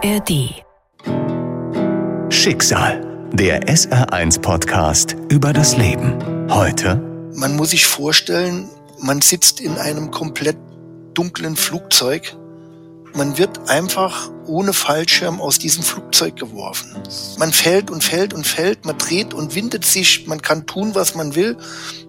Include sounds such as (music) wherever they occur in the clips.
ARD. Schicksal. Der SR1-Podcast über das Leben. Heute. Man muss sich vorstellen, man sitzt in einem komplett dunklen Flugzeug. Man wird einfach ohne Fallschirm aus diesem Flugzeug geworfen. Man fällt und fällt und fällt, man dreht und windet sich, man kann tun, was man will.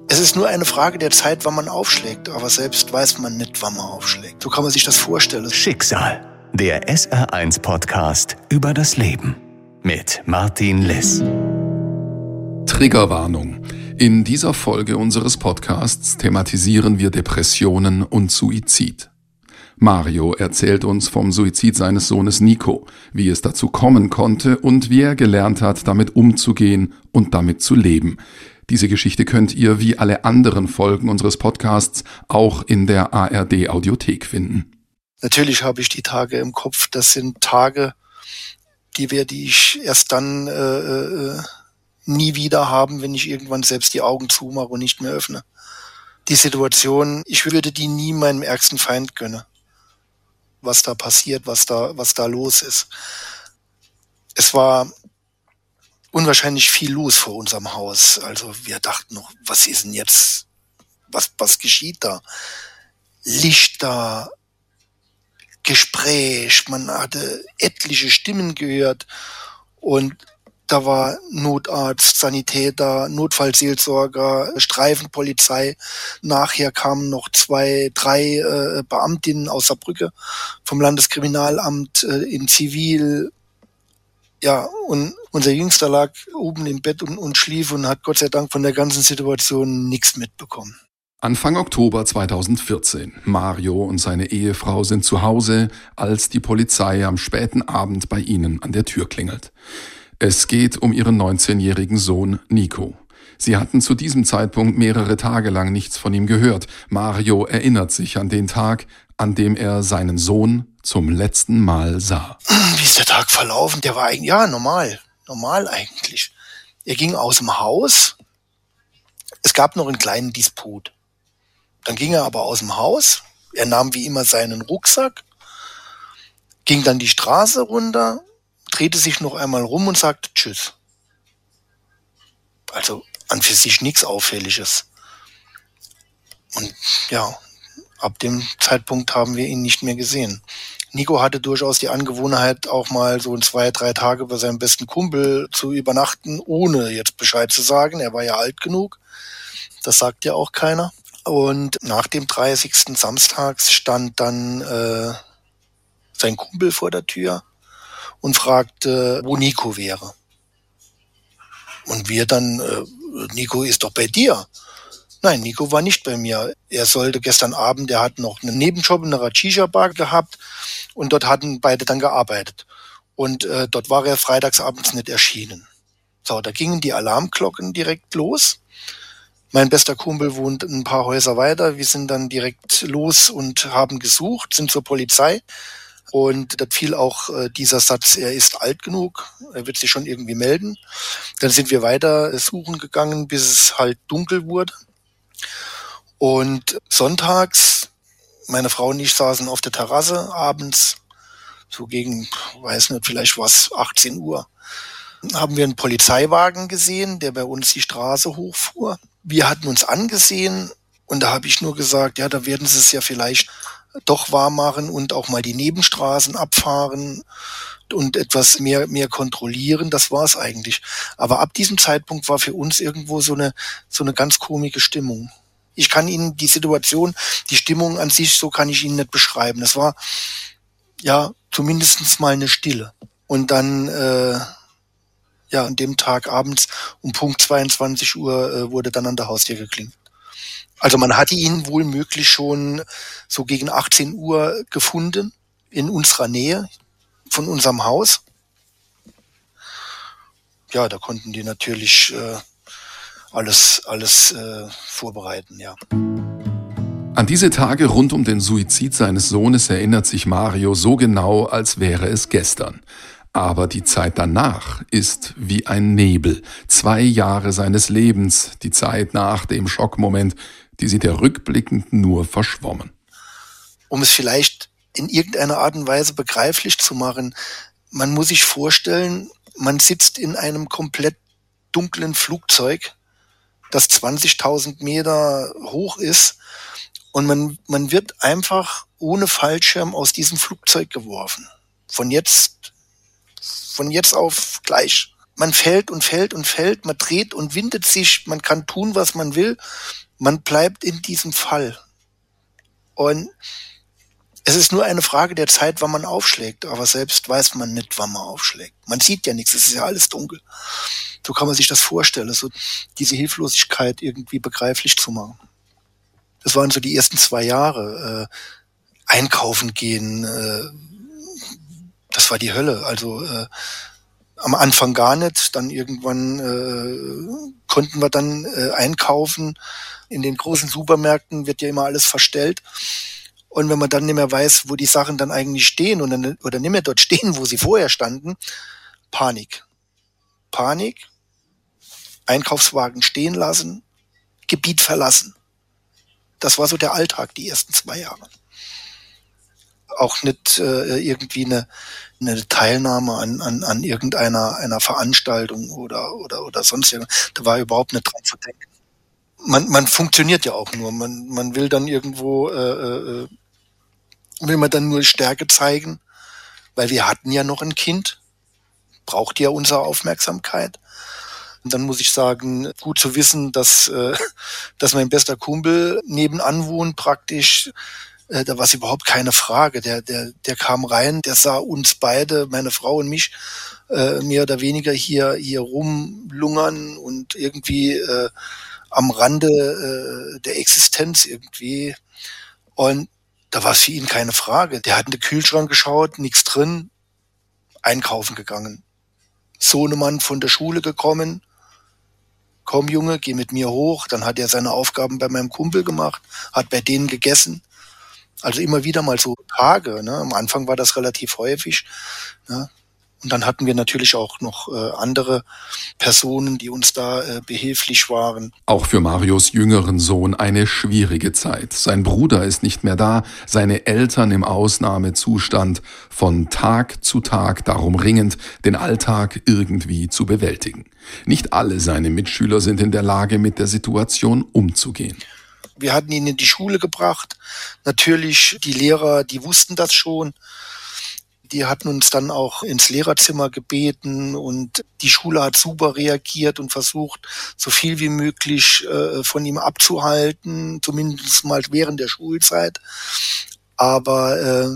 Es ist nur eine Frage der Zeit, wann man aufschlägt, aber selbst weiß man nicht, wann man aufschlägt. So kann man sich das vorstellen. Schicksal. Der SR1-Podcast über das Leben. Mit Martin Liss. Triggerwarnung. In dieser Folge unseres Podcasts thematisieren wir Depressionen und Suizid. Mario erzählt uns vom Suizid seines Sohnes Nico, wie es dazu kommen konnte und wie er gelernt hat, damit umzugehen und damit zu leben. Diese Geschichte könnt ihr wie alle anderen Folgen unseres Podcasts auch in der ARD Audiothek finden. Natürlich habe ich die Tage im Kopf. Das sind Tage, die werde ich erst dann äh, äh, nie wieder haben, wenn ich irgendwann selbst die Augen zumache und nicht mehr öffne. Die Situation, ich würde die nie meinem ärgsten Feind gönnen. Was da passiert, was da, was da los ist. Es war unwahrscheinlich viel los vor unserem Haus. Also wir dachten noch, was ist denn jetzt, was, was geschieht da? Lichter, Gespräch, man hatte etliche Stimmen gehört und da war Notarzt, Sanitäter, Notfallseelsorger, Streifenpolizei. Nachher kamen noch zwei, drei äh, Beamtinnen aus Saarbrücke vom Landeskriminalamt äh, in Zivil. Ja, und unser Jüngster lag oben im Bett und, und schlief und hat Gott sei Dank von der ganzen Situation nichts mitbekommen. Anfang Oktober 2014. Mario und seine Ehefrau sind zu Hause, als die Polizei am späten Abend bei ihnen an der Tür klingelt. Es geht um ihren 19-jährigen Sohn Nico. Sie hatten zu diesem Zeitpunkt mehrere Tage lang nichts von ihm gehört. Mario erinnert sich an den Tag, an dem er seinen Sohn zum letzten Mal sah. Wie ist der Tag verlaufen? Der war eigentlich, ja, normal. Normal eigentlich. Er ging aus dem Haus. Es gab noch einen kleinen Disput. Dann ging er aber aus dem Haus. Er nahm wie immer seinen Rucksack, ging dann die Straße runter, drehte sich noch einmal rum und sagte Tschüss. Also an für sich nichts Auffälliges. Und ja, ab dem Zeitpunkt haben wir ihn nicht mehr gesehen. Nico hatte durchaus die Angewohnheit, auch mal so in zwei, drei Tage bei seinem besten Kumpel zu übernachten, ohne jetzt Bescheid zu sagen. Er war ja alt genug. Das sagt ja auch keiner. Und nach dem 30. Samstags stand dann äh, sein Kumpel vor der Tür und fragte, wo Nico wäre. Und wir dann, äh, Nico ist doch bei dir. Nein, Nico war nicht bei mir. Er sollte gestern Abend, er hat noch einen Nebenjob in einer Racisha-Bar gehabt und dort hatten beide dann gearbeitet. Und äh, dort war er freitagsabends nicht erschienen. So, da gingen die Alarmglocken direkt los. Mein bester Kumpel wohnt ein paar Häuser weiter. Wir sind dann direkt los und haben gesucht, sind zur Polizei. Und da fiel auch äh, dieser Satz, er ist alt genug, er wird sich schon irgendwie melden. Dann sind wir weiter suchen gegangen, bis es halt dunkel wurde. Und sonntags, meine Frau und ich saßen auf der Terrasse abends, so gegen, weiß nicht, vielleicht war es 18 Uhr, haben wir einen Polizeiwagen gesehen, der bei uns die Straße hochfuhr. Wir hatten uns angesehen und da habe ich nur gesagt, ja, da werden sie es ja vielleicht doch wahr machen und auch mal die Nebenstraßen abfahren und etwas mehr, mehr kontrollieren. Das war es eigentlich. Aber ab diesem Zeitpunkt war für uns irgendwo so eine, so eine ganz komische Stimmung. Ich kann Ihnen die Situation, die Stimmung an sich, so kann ich Ihnen nicht beschreiben. Es war ja zumindestens mal eine Stille. Und dann, äh, ja, an dem Tag abends um Punkt 22 Uhr äh, wurde dann an der Haustür geklingelt. Also man hatte ihn wohl möglich schon so gegen 18 Uhr gefunden in unserer Nähe von unserem Haus. Ja, da konnten die natürlich äh, alles, alles äh, vorbereiten, ja. An diese Tage rund um den Suizid seines Sohnes erinnert sich Mario so genau, als wäre es gestern. Aber die Zeit danach ist wie ein Nebel. Zwei Jahre seines Lebens, die Zeit nach dem Schockmoment, die sieht er rückblickend nur verschwommen. Um es vielleicht in irgendeiner Art und Weise begreiflich zu machen, man muss sich vorstellen, man sitzt in einem komplett dunklen Flugzeug, das 20.000 Meter hoch ist und man, man wird einfach ohne Fallschirm aus diesem Flugzeug geworfen. Von jetzt, von jetzt auf gleich. Man fällt und fällt und fällt, man dreht und windet sich, man kann tun, was man will. Man bleibt in diesem Fall. Und es ist nur eine Frage der Zeit, wann man aufschlägt, aber selbst weiß man nicht, wann man aufschlägt. Man sieht ja nichts, es ist ja alles dunkel. So kann man sich das vorstellen, so diese Hilflosigkeit irgendwie begreiflich zu machen. Das waren so die ersten zwei Jahre. Äh, einkaufen gehen, äh, das war die Hölle. Also äh, am Anfang gar nicht, dann irgendwann äh, konnten wir dann äh, einkaufen. In den großen Supermärkten wird ja immer alles verstellt. Und wenn man dann nicht mehr weiß, wo die Sachen dann eigentlich stehen und dann, oder nicht mehr dort stehen, wo sie vorher standen, Panik. Panik, Einkaufswagen stehen lassen, Gebiet verlassen. Das war so der Alltag die ersten zwei Jahre. Auch nicht äh, irgendwie eine, eine Teilnahme an, an, an irgendeiner einer Veranstaltung oder, oder, oder sonst irgendwas. Da war überhaupt nicht dran zu denken. Man, man funktioniert ja auch nur. Man, man will dann irgendwo, äh, äh, will man dann nur Stärke zeigen, weil wir hatten ja noch ein Kind, braucht ja unsere Aufmerksamkeit. Und dann muss ich sagen, gut zu wissen, dass, äh, (laughs) dass mein bester Kumpel nebenan wohnt, praktisch. Äh, da war es überhaupt keine Frage. Der, der, der kam rein, der sah uns beide, meine Frau und mich, äh, mehr oder weniger hier, hier rumlungern und irgendwie äh, am Rande äh, der Existenz irgendwie. Und da war es für ihn keine Frage. Der hat in den Kühlschrank geschaut, nichts drin, einkaufen gegangen. Sohnemann von der Schule gekommen, komm Junge, geh mit mir hoch. Dann hat er seine Aufgaben bei meinem Kumpel gemacht, hat bei denen gegessen. Also immer wieder mal so Tage. Ne? Am Anfang war das relativ häufig. Ne? Und dann hatten wir natürlich auch noch äh, andere Personen, die uns da äh, behilflich waren. Auch für Marios jüngeren Sohn eine schwierige Zeit. Sein Bruder ist nicht mehr da, seine Eltern im Ausnahmezustand, von Tag zu Tag darum ringend, den Alltag irgendwie zu bewältigen. Nicht alle seine Mitschüler sind in der Lage, mit der Situation umzugehen. Wir hatten ihn in die Schule gebracht. Natürlich, die Lehrer, die wussten das schon. Die hatten uns dann auch ins Lehrerzimmer gebeten und die Schule hat super reagiert und versucht, so viel wie möglich äh, von ihm abzuhalten, zumindest mal während der Schulzeit. Aber äh,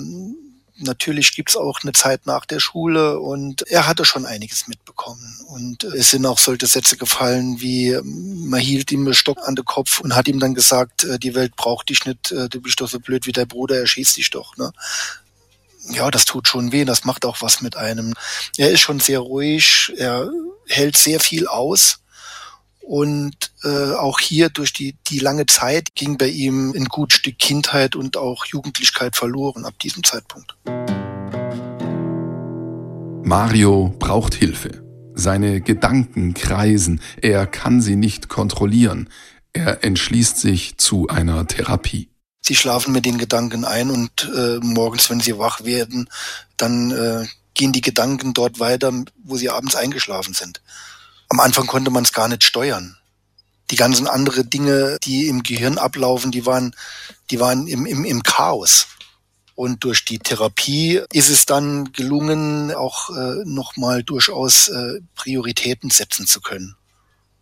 natürlich gibt's auch eine Zeit nach der Schule und er hatte schon einiges mitbekommen. Und es sind auch solche Sätze gefallen wie, man hielt ihm einen Stock an den Kopf und hat ihm dann gesagt, äh, die Welt braucht dich nicht, äh, du bist doch so blöd wie der Bruder, er schießt dich doch. Ne? ja, das tut schon weh, das macht auch was mit einem. Er ist schon sehr ruhig, er hält sehr viel aus. Und äh, auch hier durch die, die lange Zeit ging bei ihm ein gut Stück Kindheit und auch Jugendlichkeit verloren ab diesem Zeitpunkt. Mario braucht Hilfe. Seine Gedanken kreisen, er kann sie nicht kontrollieren. Er entschließt sich zu einer Therapie. Sie schlafen mit den Gedanken ein und äh, morgens, wenn sie wach werden, dann äh, gehen die Gedanken dort weiter, wo sie abends eingeschlafen sind. Am Anfang konnte man es gar nicht steuern. Die ganzen andere Dinge, die im Gehirn ablaufen, die waren, die waren im, im, im Chaos. Und durch die Therapie ist es dann gelungen, auch äh, nochmal durchaus äh, Prioritäten setzen zu können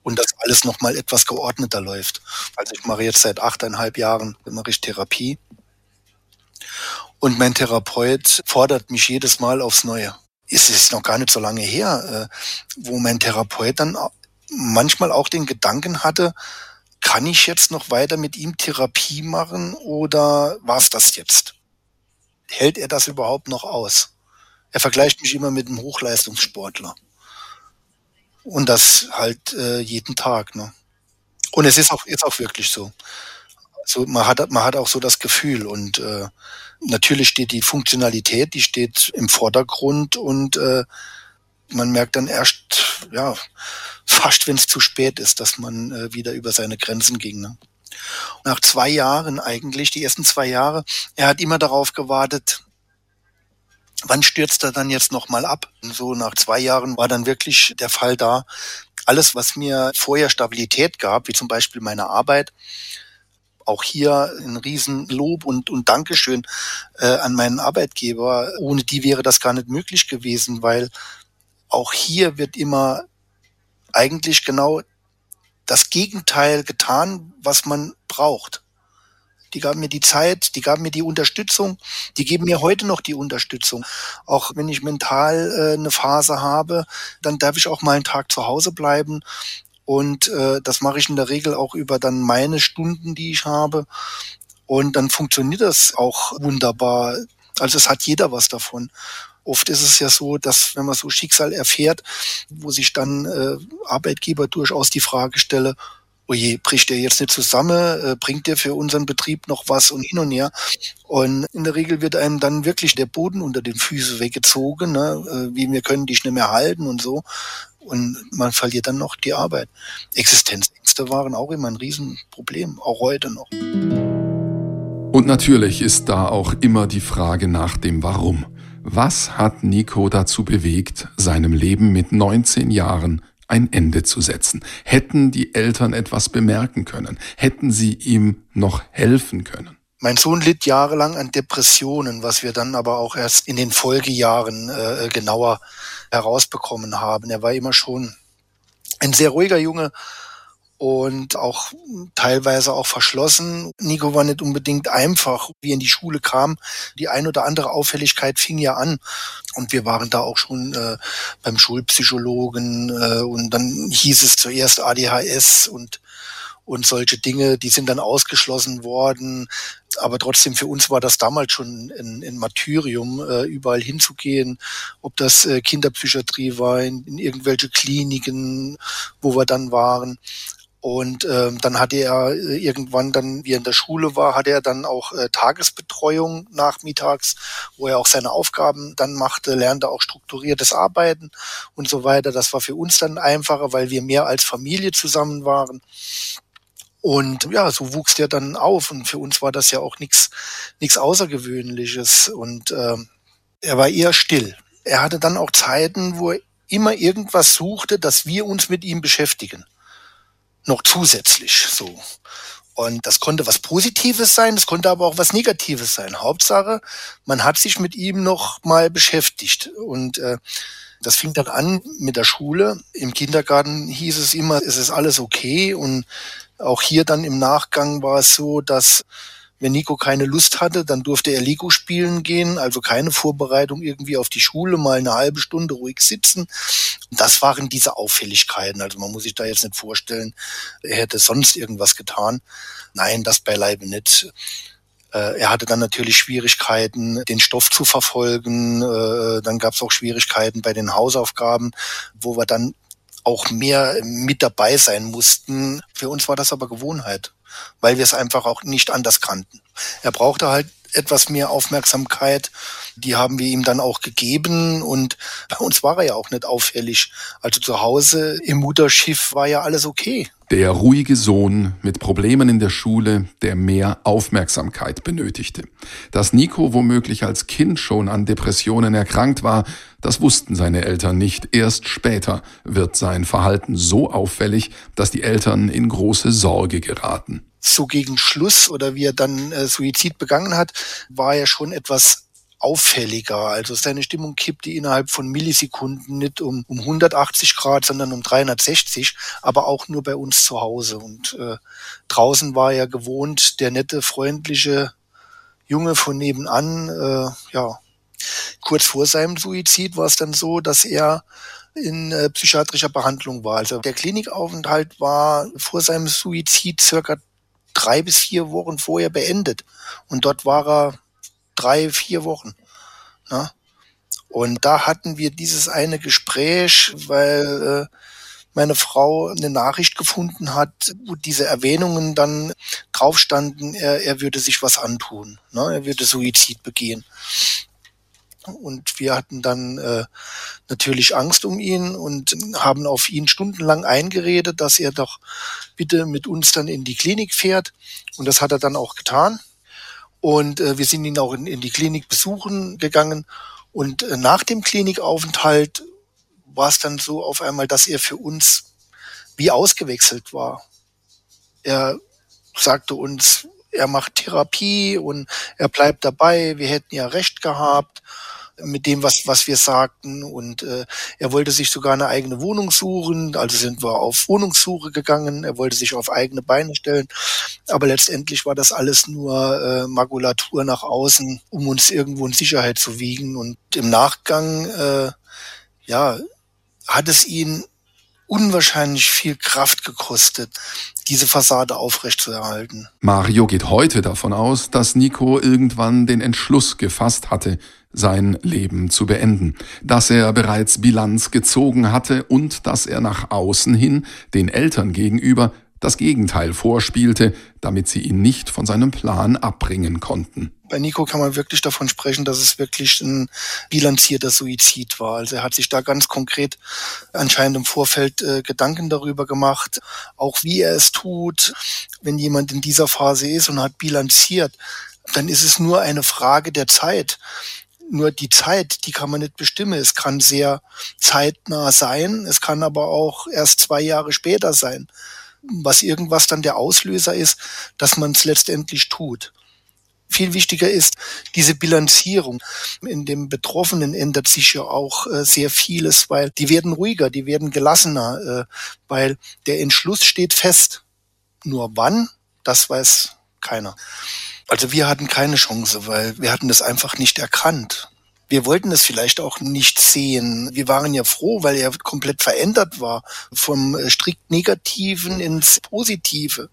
und das alles nochmal etwas geordneter läuft. Also ich mache jetzt seit achteinhalb Jahren mache ich Therapie. Und mein Therapeut fordert mich jedes Mal aufs Neue. Es ist noch gar nicht so lange her, äh, wo mein Therapeut dann manchmal auch den Gedanken hatte, kann ich jetzt noch weiter mit ihm Therapie machen oder war's das jetzt? Hält er das überhaupt noch aus? Er vergleicht mich immer mit einem Hochleistungssportler. Und das halt äh, jeden Tag. Ne? Und es ist auch, ist auch wirklich so. Also man hat, man hat auch so das Gefühl und äh, natürlich steht die Funktionalität, die steht im Vordergrund und äh, man merkt dann erst, ja, (laughs) fast wenn es zu spät ist, dass man äh, wieder über seine Grenzen ging. Ne? Nach zwei Jahren eigentlich, die ersten zwei Jahre, er hat immer darauf gewartet, wann stürzt er dann jetzt nochmal ab? Und so nach zwei Jahren war dann wirklich der Fall da. Alles, was mir vorher Stabilität gab, wie zum Beispiel meine Arbeit, auch hier ein Riesenlob und, und Dankeschön äh, an meinen Arbeitgeber. Ohne die wäre das gar nicht möglich gewesen, weil auch hier wird immer eigentlich genau das Gegenteil getan, was man braucht. Die gaben mir die Zeit, die gaben mir die Unterstützung, die geben mir heute noch die Unterstützung. Auch wenn ich mental äh, eine Phase habe, dann darf ich auch mal einen Tag zu Hause bleiben. Und äh, das mache ich in der Regel auch über dann meine Stunden, die ich habe. Und dann funktioniert das auch wunderbar. Also es hat jeder was davon. Oft ist es ja so, dass wenn man so Schicksal erfährt, wo sich dann äh, Arbeitgeber durchaus die Frage stelle, oje, bricht der jetzt nicht zusammen, äh, bringt der für unseren Betrieb noch was und hin und her. Und in der Regel wird einem dann wirklich der Boden unter den Füßen weggezogen, ne? äh, wie wir können dich nicht mehr halten und so. Und man verliert dann noch die Arbeit. Existenzängste waren auch immer ein Riesenproblem, auch heute noch. Und natürlich ist da auch immer die Frage nach dem Warum. Was hat Nico dazu bewegt, seinem Leben mit 19 Jahren ein Ende zu setzen? Hätten die Eltern etwas bemerken können? Hätten sie ihm noch helfen können? Mein Sohn litt jahrelang an Depressionen, was wir dann aber auch erst in den Folgejahren äh, genauer herausbekommen haben. Er war immer schon ein sehr ruhiger Junge, und auch teilweise auch verschlossen. Nico war nicht unbedingt einfach, wie er in die Schule kam. Die ein oder andere Auffälligkeit fing ja an und wir waren da auch schon äh, beim Schulpsychologen äh, und dann hieß es zuerst ADHS und und solche Dinge, die sind dann ausgeschlossen worden. Aber trotzdem für uns war das damals schon ein, ein Martyrium, äh, überall hinzugehen, ob das äh, Kinderpsychiatrie war, in, in irgendwelche Kliniken, wo wir dann waren. Und ähm, dann hatte er äh, irgendwann dann, wie er in der Schule war, hatte er dann auch äh, Tagesbetreuung nachmittags, wo er auch seine Aufgaben dann machte, lernte auch strukturiertes Arbeiten und so weiter. Das war für uns dann einfacher, weil wir mehr als Familie zusammen waren. Und ja, so wuchs der dann auf und für uns war das ja auch nichts nichts Außergewöhnliches und ähm, er war eher still. Er hatte dann auch Zeiten, wo er immer irgendwas suchte, dass wir uns mit ihm beschäftigen noch zusätzlich so. Und das konnte was Positives sein, das konnte aber auch was Negatives sein. Hauptsache, man hat sich mit ihm noch mal beschäftigt. Und äh, das fing dann an mit der Schule. Im Kindergarten hieß es immer, es ist alles okay. Und auch hier dann im Nachgang war es so, dass wenn Nico keine Lust hatte, dann durfte er Lego spielen gehen, also keine Vorbereitung irgendwie auf die Schule, mal eine halbe Stunde ruhig sitzen. Und das waren diese Auffälligkeiten. Also man muss sich da jetzt nicht vorstellen, er hätte sonst irgendwas getan. Nein, das beileibe nicht. Äh, er hatte dann natürlich Schwierigkeiten, den Stoff zu verfolgen. Äh, dann gab es auch Schwierigkeiten bei den Hausaufgaben, wo wir dann auch mehr mit dabei sein mussten. Für uns war das aber Gewohnheit weil wir es einfach auch nicht anders kannten. Er brauchte halt etwas mehr Aufmerksamkeit. Die haben wir ihm dann auch gegeben und bei uns war er ja auch nicht auffällig. Also zu Hause im Mutterschiff war ja alles okay. Der ruhige Sohn mit Problemen in der Schule, der mehr Aufmerksamkeit benötigte. Dass Nico womöglich als Kind schon an Depressionen erkrankt war, das wussten seine Eltern nicht. Erst später wird sein Verhalten so auffällig, dass die Eltern in große Sorge geraten. So gegen Schluss oder wie er dann äh, Suizid begangen hat, war er schon etwas auffälliger. Also seine Stimmung kippte innerhalb von Millisekunden nicht um, um 180 Grad, sondern um 360, aber auch nur bei uns zu Hause. Und äh, draußen war er gewohnt, der nette, freundliche Junge von nebenan. Äh, ja, kurz vor seinem Suizid war es dann so, dass er in äh, psychiatrischer Behandlung war. Also der Klinikaufenthalt war vor seinem Suizid circa drei bis vier Wochen vorher beendet. Und dort war er drei, vier Wochen. Ne? Und da hatten wir dieses eine Gespräch, weil äh, meine Frau eine Nachricht gefunden hat, wo diese Erwähnungen dann drauf standen, er, er würde sich was antun, ne? er würde Suizid begehen. Und wir hatten dann äh, natürlich Angst um ihn und haben auf ihn stundenlang eingeredet, dass er doch bitte mit uns dann in die Klinik fährt. Und das hat er dann auch getan. Und äh, wir sind ihn auch in, in die Klinik besuchen gegangen. Und äh, nach dem Klinikaufenthalt war es dann so auf einmal, dass er für uns wie ausgewechselt war. Er sagte uns, er macht Therapie und er bleibt dabei, wir hätten ja recht gehabt mit dem, was, was wir sagten. Und äh, er wollte sich sogar eine eigene Wohnung suchen. Also sind wir auf Wohnungssuche gegangen. Er wollte sich auf eigene Beine stellen. Aber letztendlich war das alles nur äh, Makulatur nach außen, um uns irgendwo in Sicherheit zu wiegen. Und im Nachgang, äh, ja, hat es ihn unwahrscheinlich viel Kraft gekostet, diese Fassade aufrechtzuerhalten. Mario geht heute davon aus, dass Nico irgendwann den Entschluss gefasst hatte, sein Leben zu beenden, dass er bereits Bilanz gezogen hatte und dass er nach außen hin den Eltern gegenüber das Gegenteil vorspielte, damit sie ihn nicht von seinem Plan abbringen konnten. Bei Nico kann man wirklich davon sprechen, dass es wirklich ein bilanzierter Suizid war. Also er hat sich da ganz konkret anscheinend im Vorfeld äh, Gedanken darüber gemacht, auch wie er es tut. Wenn jemand in dieser Phase ist und hat bilanziert, dann ist es nur eine Frage der Zeit. Nur die Zeit, die kann man nicht bestimmen. Es kann sehr zeitnah sein, es kann aber auch erst zwei Jahre später sein was irgendwas dann der Auslöser ist, dass man es letztendlich tut. Viel wichtiger ist diese Bilanzierung. In dem Betroffenen ändert sich ja auch äh, sehr vieles, weil die werden ruhiger, die werden gelassener, äh, weil der Entschluss steht fest. Nur wann, das weiß keiner. Also wir hatten keine Chance, weil wir hatten das einfach nicht erkannt wir wollten es vielleicht auch nicht sehen. Wir waren ja froh, weil er komplett verändert war vom äh, strikt Negativen ins Positive.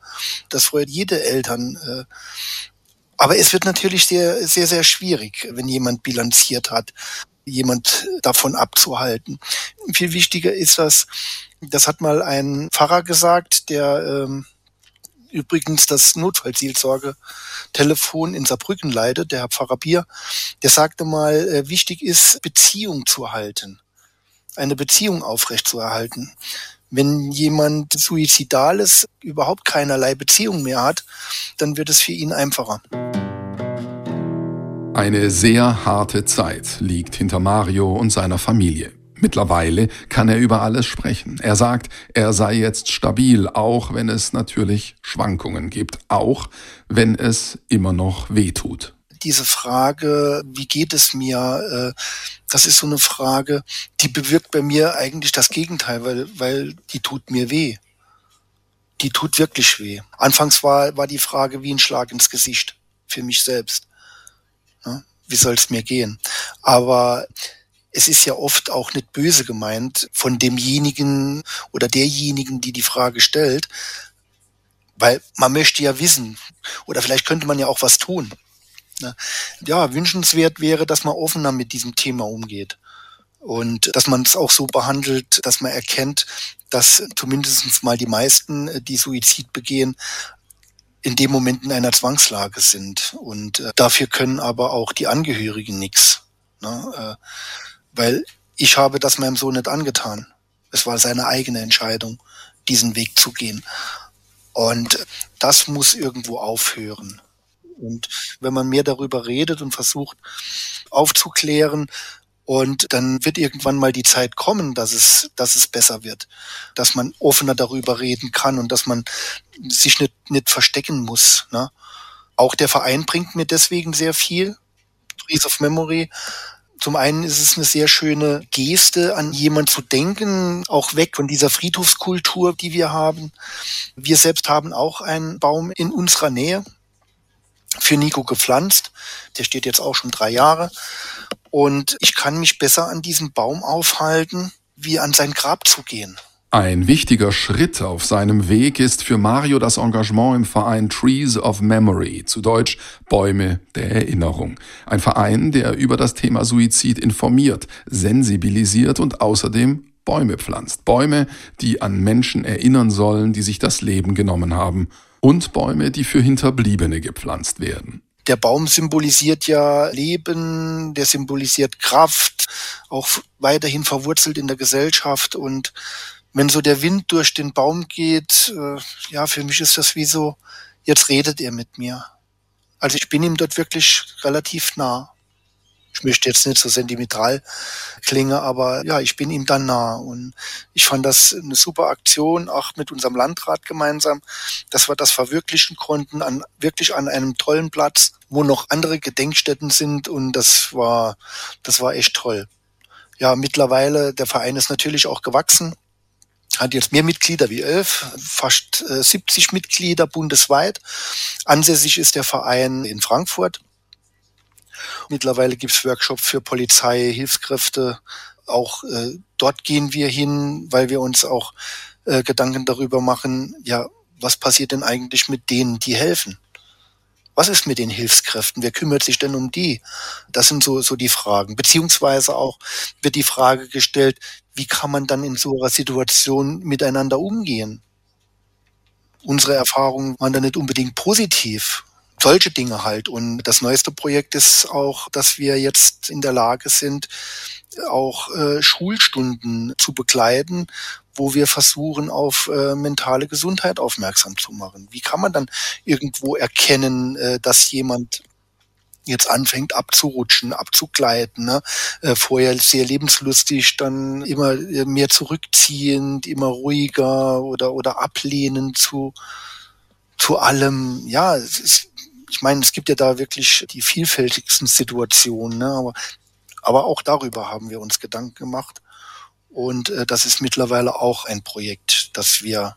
Das freut jede Eltern. Äh. Aber es wird natürlich sehr, sehr, sehr schwierig, wenn jemand bilanziert hat, jemand davon abzuhalten. Viel wichtiger ist das, das hat mal ein Pfarrer gesagt, der ähm, übrigens das Notfallseelsorge-Telefon in Saarbrücken leitet, der Herr Pfarrer Bier, der sagte mal, äh, wichtig ist, Beziehung zu halten, eine Beziehung aufrechtzuerhalten. Wenn jemand suizidal ist, überhaupt keinerlei Beziehung mehr hat, dann wird es für ihn einfacher. Eine sehr harte Zeit liegt hinter Mario und seiner Familie. Mittlerweile kann er über alles sprechen. Er sagt, er sei jetzt stabil, auch wenn es natürlich Schwankungen gibt, auch wenn es immer noch weh tut. Diese Frage, wie geht es mir, äh, das ist so eine Frage, die bewirkt bei mir eigentlich das Gegenteil, weil, weil die tut mir weh. Die tut wirklich weh. Anfangs war, war die Frage wie ein Schlag ins Gesicht für mich selbst. Wie soll es mir gehen? Aber es ist ja oft auch nicht böse gemeint von demjenigen oder derjenigen, die die Frage stellt, weil man möchte ja wissen oder vielleicht könnte man ja auch was tun. Ne? Ja, wünschenswert wäre, dass man offener mit diesem Thema umgeht und dass man es auch so behandelt, dass man erkennt, dass zumindest mal die meisten, die Suizid begehen, in dem Moment in einer Zwangslage sind. Und äh, dafür können aber auch die Angehörigen nichts. Ne? Weil ich habe das meinem Sohn nicht angetan. Es war seine eigene Entscheidung, diesen Weg zu gehen. Und das muss irgendwo aufhören. Und wenn man mehr darüber redet und versucht aufzuklären, und dann wird irgendwann mal die Zeit kommen, dass es, dass es besser wird, dass man offener darüber reden kann und dass man sich nicht, nicht verstecken muss. Ne? Auch der Verein bringt mir deswegen sehr viel. Trees of Memory zum einen ist es eine sehr schöne Geste, an jemand zu denken, auch weg von dieser Friedhofskultur, die wir haben. Wir selbst haben auch einen Baum in unserer Nähe für Nico gepflanzt. Der steht jetzt auch schon drei Jahre. Und ich kann mich besser an diesem Baum aufhalten, wie an sein Grab zu gehen. Ein wichtiger Schritt auf seinem Weg ist für Mario das Engagement im Verein Trees of Memory, zu Deutsch Bäume der Erinnerung. Ein Verein, der über das Thema Suizid informiert, sensibilisiert und außerdem Bäume pflanzt. Bäume, die an Menschen erinnern sollen, die sich das Leben genommen haben. Und Bäume, die für Hinterbliebene gepflanzt werden der Baum symbolisiert ja Leben, der symbolisiert Kraft, auch weiterhin verwurzelt in der Gesellschaft und wenn so der Wind durch den Baum geht, äh, ja, für mich ist das wie so, jetzt redet er mit mir. Also ich bin ihm dort wirklich relativ nah, ich möchte jetzt nicht so sentimental klingen, aber ja, ich bin ihm dann nah. Und ich fand das eine super Aktion, auch mit unserem Landrat gemeinsam, dass wir das verwirklichen konnten, an, wirklich an einem tollen Platz, wo noch andere Gedenkstätten sind. Und das war, das war echt toll. Ja, mittlerweile, der Verein ist natürlich auch gewachsen hat jetzt mehr Mitglieder wie elf, fast 70 äh, Mitglieder bundesweit. Ansässig ist der Verein in Frankfurt. Mittlerweile gibt's Workshops für Polizei, Hilfskräfte. Auch äh, dort gehen wir hin, weil wir uns auch äh, Gedanken darüber machen, ja, was passiert denn eigentlich mit denen, die helfen? Was ist mit den Hilfskräften? Wer kümmert sich denn um die? Das sind so, so die Fragen. Beziehungsweise auch wird die Frage gestellt, wie kann man dann in so einer Situation miteinander umgehen? Unsere Erfahrungen waren da nicht unbedingt positiv. Solche Dinge halt. Und das neueste Projekt ist auch, dass wir jetzt in der Lage sind, auch äh, Schulstunden zu begleiten, wo wir versuchen, auf äh, mentale Gesundheit aufmerksam zu machen. Wie kann man dann irgendwo erkennen, äh, dass jemand jetzt anfängt abzurutschen, abzugleiten. Ne? Äh, vorher sehr lebenslustig, dann immer äh, mehr zurückziehend, immer ruhiger oder, oder ablehnend zu, zu allem. Ja, es ist, ich meine, es gibt ja da wirklich die vielfältigsten Situationen, ne? aber, aber auch darüber haben wir uns Gedanken gemacht. Und äh, das ist mittlerweile auch ein Projekt, das wir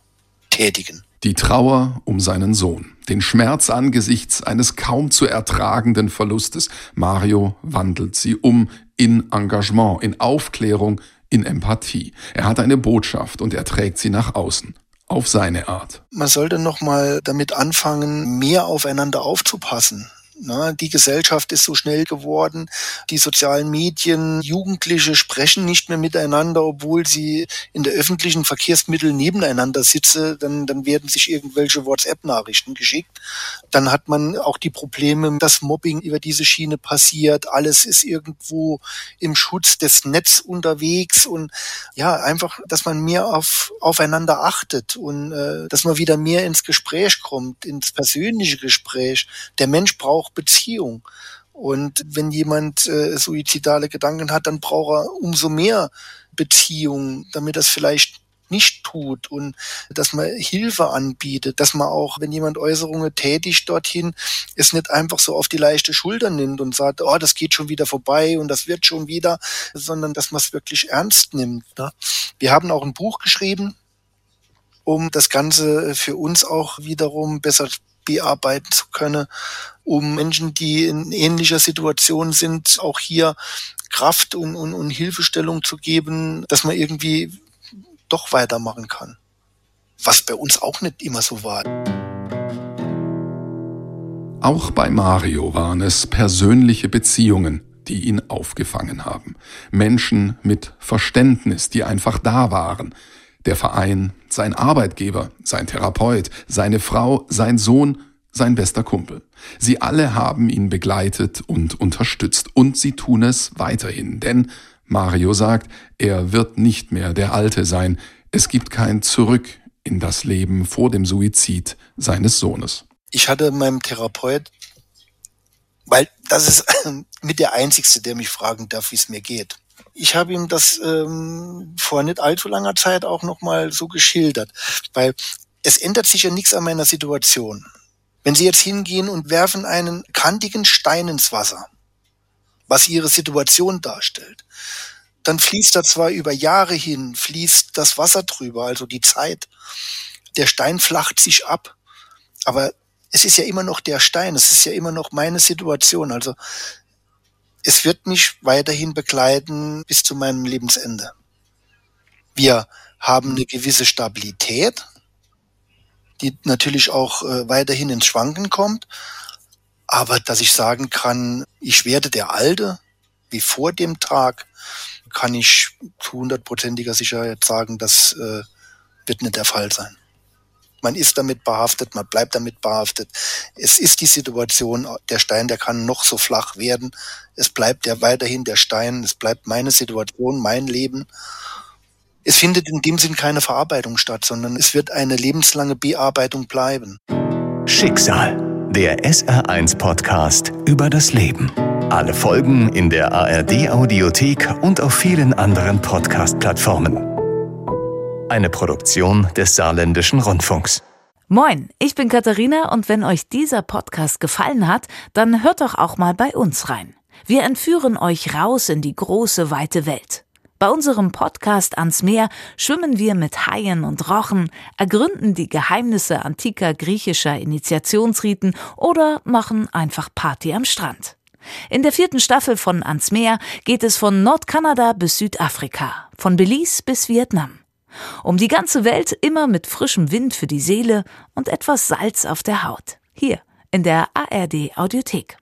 tätigen. Die Trauer um seinen Sohn, den Schmerz angesichts eines kaum zu ertragenden Verlustes. Mario wandelt sie um in Engagement, in Aufklärung, in Empathie. Er hat eine Botschaft und er trägt sie nach außen auf seine Art. Man sollte noch mal damit anfangen, mehr aufeinander aufzupassen. Na, die Gesellschaft ist so schnell geworden, die sozialen Medien, Jugendliche sprechen nicht mehr miteinander, obwohl sie in der öffentlichen Verkehrsmittel nebeneinander sitzen, dann, dann werden sich irgendwelche WhatsApp-Nachrichten geschickt. Dann hat man auch die Probleme, dass Mobbing über diese Schiene passiert, alles ist irgendwo im Schutz des Netz unterwegs und ja, einfach, dass man mehr auf, aufeinander achtet und äh, dass man wieder mehr ins Gespräch kommt, ins persönliche Gespräch. Der Mensch braucht Beziehung. Und wenn jemand äh, suizidale Gedanken hat, dann braucht er umso mehr Beziehung, damit das vielleicht nicht tut und dass man Hilfe anbietet, dass man auch, wenn jemand Äußerungen tätigt dorthin, es nicht einfach so auf die leichte Schulter nimmt und sagt, oh, das geht schon wieder vorbei und das wird schon wieder, sondern dass man es wirklich ernst nimmt. Ne? Wir haben auch ein Buch geschrieben, um das Ganze für uns auch wiederum besser bearbeiten zu können, um Menschen, die in ähnlicher Situation sind, auch hier Kraft und, und, und Hilfestellung zu geben, dass man irgendwie doch weitermachen kann. Was bei uns auch nicht immer so war. Auch bei Mario waren es persönliche Beziehungen, die ihn aufgefangen haben. Menschen mit Verständnis, die einfach da waren, der Verein, sein Arbeitgeber, sein Therapeut, seine Frau, sein Sohn, sein bester Kumpel. Sie alle haben ihn begleitet und unterstützt und sie tun es weiterhin, denn Mario sagt, er wird nicht mehr der Alte sein, es gibt kein Zurück in das Leben vor dem Suizid seines Sohnes. Ich hatte meinem Therapeut, weil das ist (laughs) mit der Einzigste, der mich fragen darf, wie es mir geht ich habe ihm das ähm, vor nicht allzu langer Zeit auch nochmal so geschildert, weil es ändert sich ja nichts an meiner Situation. Wenn Sie jetzt hingehen und werfen einen kantigen Stein ins Wasser, was Ihre Situation darstellt, dann fließt da zwar über Jahre hin, fließt das Wasser drüber, also die Zeit. Der Stein flacht sich ab, aber es ist ja immer noch der Stein, es ist ja immer noch meine Situation. Also es wird mich weiterhin begleiten bis zu meinem Lebensende. Wir haben eine gewisse Stabilität, die natürlich auch äh, weiterhin ins Schwanken kommt. Aber dass ich sagen kann, ich werde der Alte, wie vor dem Tag, kann ich zu hundertprozentiger Sicherheit sagen, das äh, wird nicht der Fall sein. Man ist damit behaftet, man bleibt damit behaftet. Es ist die Situation, der Stein, der kann noch so flach werden. Es bleibt ja weiterhin der Stein, es bleibt meine Situation, mein Leben. Es findet in dem Sinn keine Verarbeitung statt, sondern es wird eine lebenslange Bearbeitung bleiben. Schicksal, der SR1 Podcast über das Leben. Alle Folgen in der ARD Audiothek und auf vielen anderen Podcast-Plattformen. Eine Produktion des Saarländischen Rundfunks. Moin, ich bin Katharina und wenn euch dieser Podcast gefallen hat, dann hört doch auch mal bei uns rein. Wir entführen euch raus in die große, weite Welt. Bei unserem Podcast ans Meer schwimmen wir mit Haien und Rochen, ergründen die Geheimnisse antiker griechischer Initiationsriten oder machen einfach Party am Strand. In der vierten Staffel von Ans Meer geht es von Nordkanada bis Südafrika, von Belize bis Vietnam. Um die ganze Welt immer mit frischem Wind für die Seele und etwas Salz auf der Haut. Hier in der ARD Audiothek.